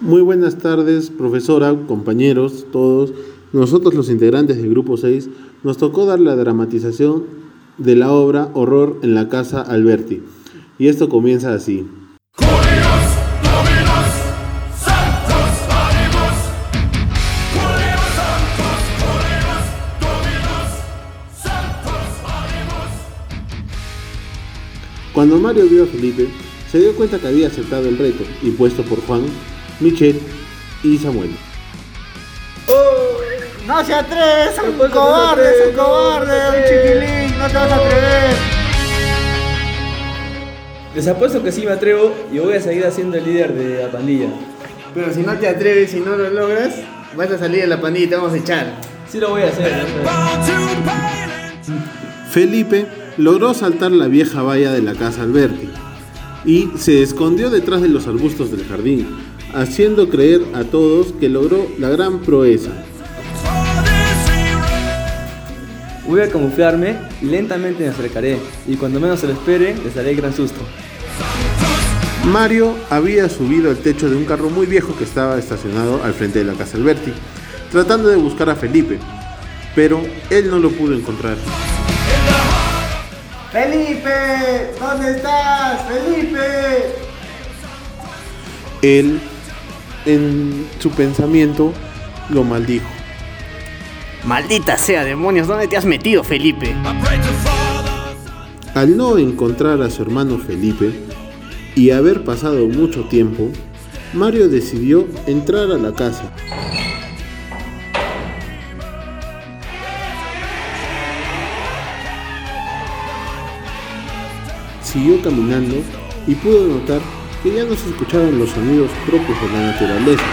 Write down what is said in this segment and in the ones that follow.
Muy buenas tardes, profesora, compañeros, todos. Nosotros los integrantes del grupo 6 nos tocó dar la dramatización de la obra Horror en la Casa Alberti. Y esto comienza así. Cuando Mario vio a Felipe, se dio cuenta que había aceptado el reto impuesto por Juan, Michelle y Samuel. No se atreves, es un cobarde, es un cobarde, un chiquilín, no te vas a atrever. Les apuesto que sí me atrevo y voy a seguir siendo el líder de la pandilla. Pero si no te atreves y no lo logras, vas a salir de la pandilla y te vamos a echar. Sí lo voy a hacer. Felipe logró saltar la vieja valla de la casa Alberti y se escondió detrás de los arbustos del jardín, haciendo creer a todos que logró la gran proeza. Voy a camuflarme y lentamente me acercaré y cuando menos se lo espere les daré gran susto. Mario había subido al techo de un carro muy viejo que estaba estacionado al frente de la casa Alberti, tratando de buscar a Felipe, pero él no lo pudo encontrar. Felipe, ¿dónde estás? Felipe. Él, en su pensamiento, lo maldijo. Maldita sea, demonios, ¿dónde te has metido, Felipe? Al no encontrar a su hermano Felipe y haber pasado mucho tiempo, Mario decidió entrar a la casa. Siguió caminando y pudo notar que ya no se escuchaban los sonidos propios de la naturaleza.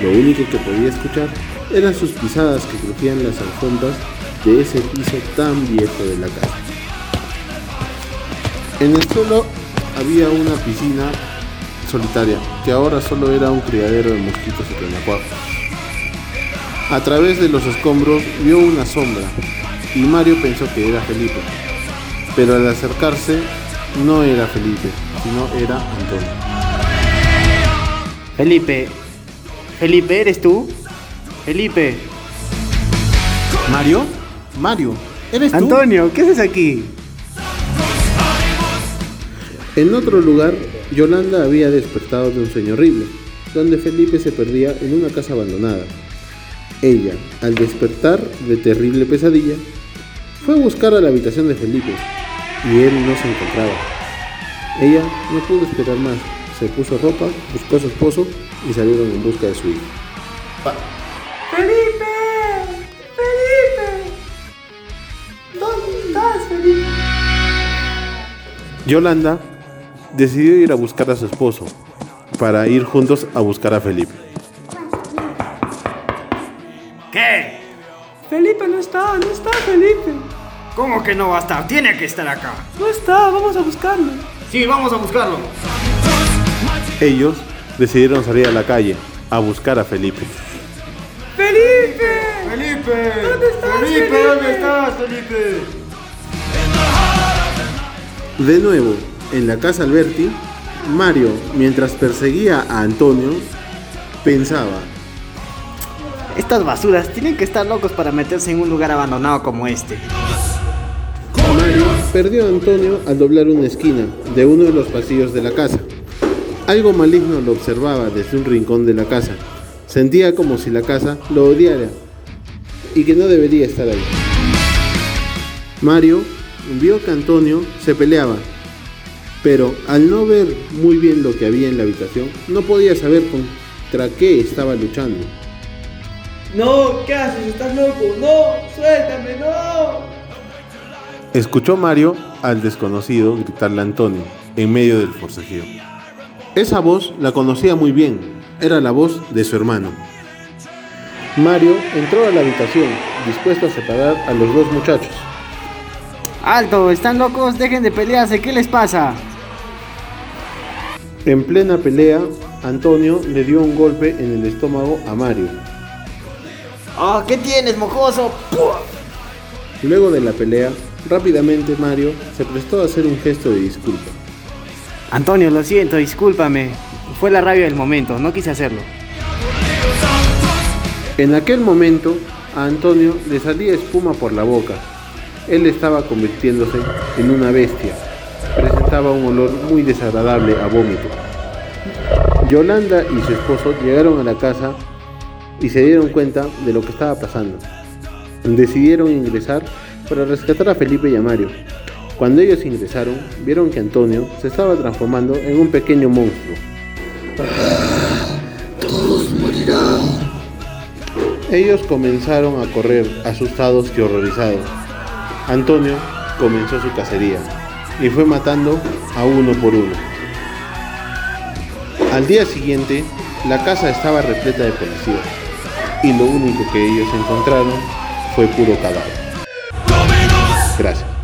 Lo único que podía escuchar eran sus pisadas que crujían las alfombras de ese piso tan viejo de la casa. En el suelo había una piscina solitaria, que ahora solo era un criadero de mosquitos y renacuajos. A través de los escombros vio una sombra y Mario pensó que era Felipe, pero al acercarse no era Felipe, sino era Antonio. Felipe, Felipe, ¿eres tú? Felipe. ¿Mario? Mario, ¿eres tú? Antonio, ¿qué haces aquí? En otro lugar, Yolanda había despertado de un sueño horrible, donde Felipe se perdía en una casa abandonada. Ella, al despertar de terrible pesadilla, fue a buscar a la habitación de Felipe, y él no se encontraba. Ella no pudo esperar más, se puso ropa, buscó a su esposo y salieron en busca de su hijo. ¡Felipe! ¡Felipe! ¿Dónde estás, Felipe? Yolanda decidió ir a buscar a su esposo para ir juntos a buscar a Felipe. ¿Qué? Felipe no está, no está Felipe. ¿Cómo que no va a estar? Tiene que estar acá. No está, vamos a buscarlo. Sí, vamos a buscarlo. Ellos decidieron salir a la calle a buscar a Felipe. ¡Felipe! Felipe. ¿Dónde estás, Felipe, Felipe? ¿dónde estás, Felipe? De nuevo, en la casa Alberti, Mario, mientras perseguía a Antonio, pensaba, Estas basuras tienen que estar locos para meterse en un lugar abandonado como este. Perdió Antonio al doblar una esquina de uno de los pasillos de la casa. Algo maligno lo observaba desde un rincón de la casa. Sentía como si la casa lo odiara y que no debería estar ahí. Mario vio que Antonio se peleaba, pero al no ver muy bien lo que había en la habitación, no podía saber contra qué estaba luchando. No, ¿qué haces? ¿Estás loco? No, suéltame, no. Escuchó Mario al desconocido gritarle a Antonio en medio del forcejeo. Esa voz la conocía muy bien, era la voz de su hermano. Mario entró a la habitación, dispuesto a separar a los dos muchachos. ¡Alto! ¿Están locos? Dejen de pelearse. ¿Qué les pasa? En plena pelea, Antonio le dio un golpe en el estómago a Mario. ¡Oh, qué tienes, mojoso! Luego de la pelea, rápidamente Mario se prestó a hacer un gesto de disculpa. Antonio, lo siento, discúlpame. Fue la rabia del momento, no quise hacerlo. En aquel momento, a Antonio le salía espuma por la boca. Él estaba convirtiéndose en una bestia. Presentaba un olor muy desagradable a vómito. Yolanda y su esposo llegaron a la casa y se dieron cuenta de lo que estaba pasando. Decidieron ingresar para rescatar a Felipe y a Mario. Cuando ellos ingresaron, vieron que Antonio se estaba transformando en un pequeño monstruo. Todos morirán. Ellos comenzaron a correr, asustados y horrorizados. Antonio comenzó su cacería y fue matando a uno por uno. Al día siguiente, la casa estaba repleta de policías y lo único que ellos encontraron fue puro cadáver. Gracias.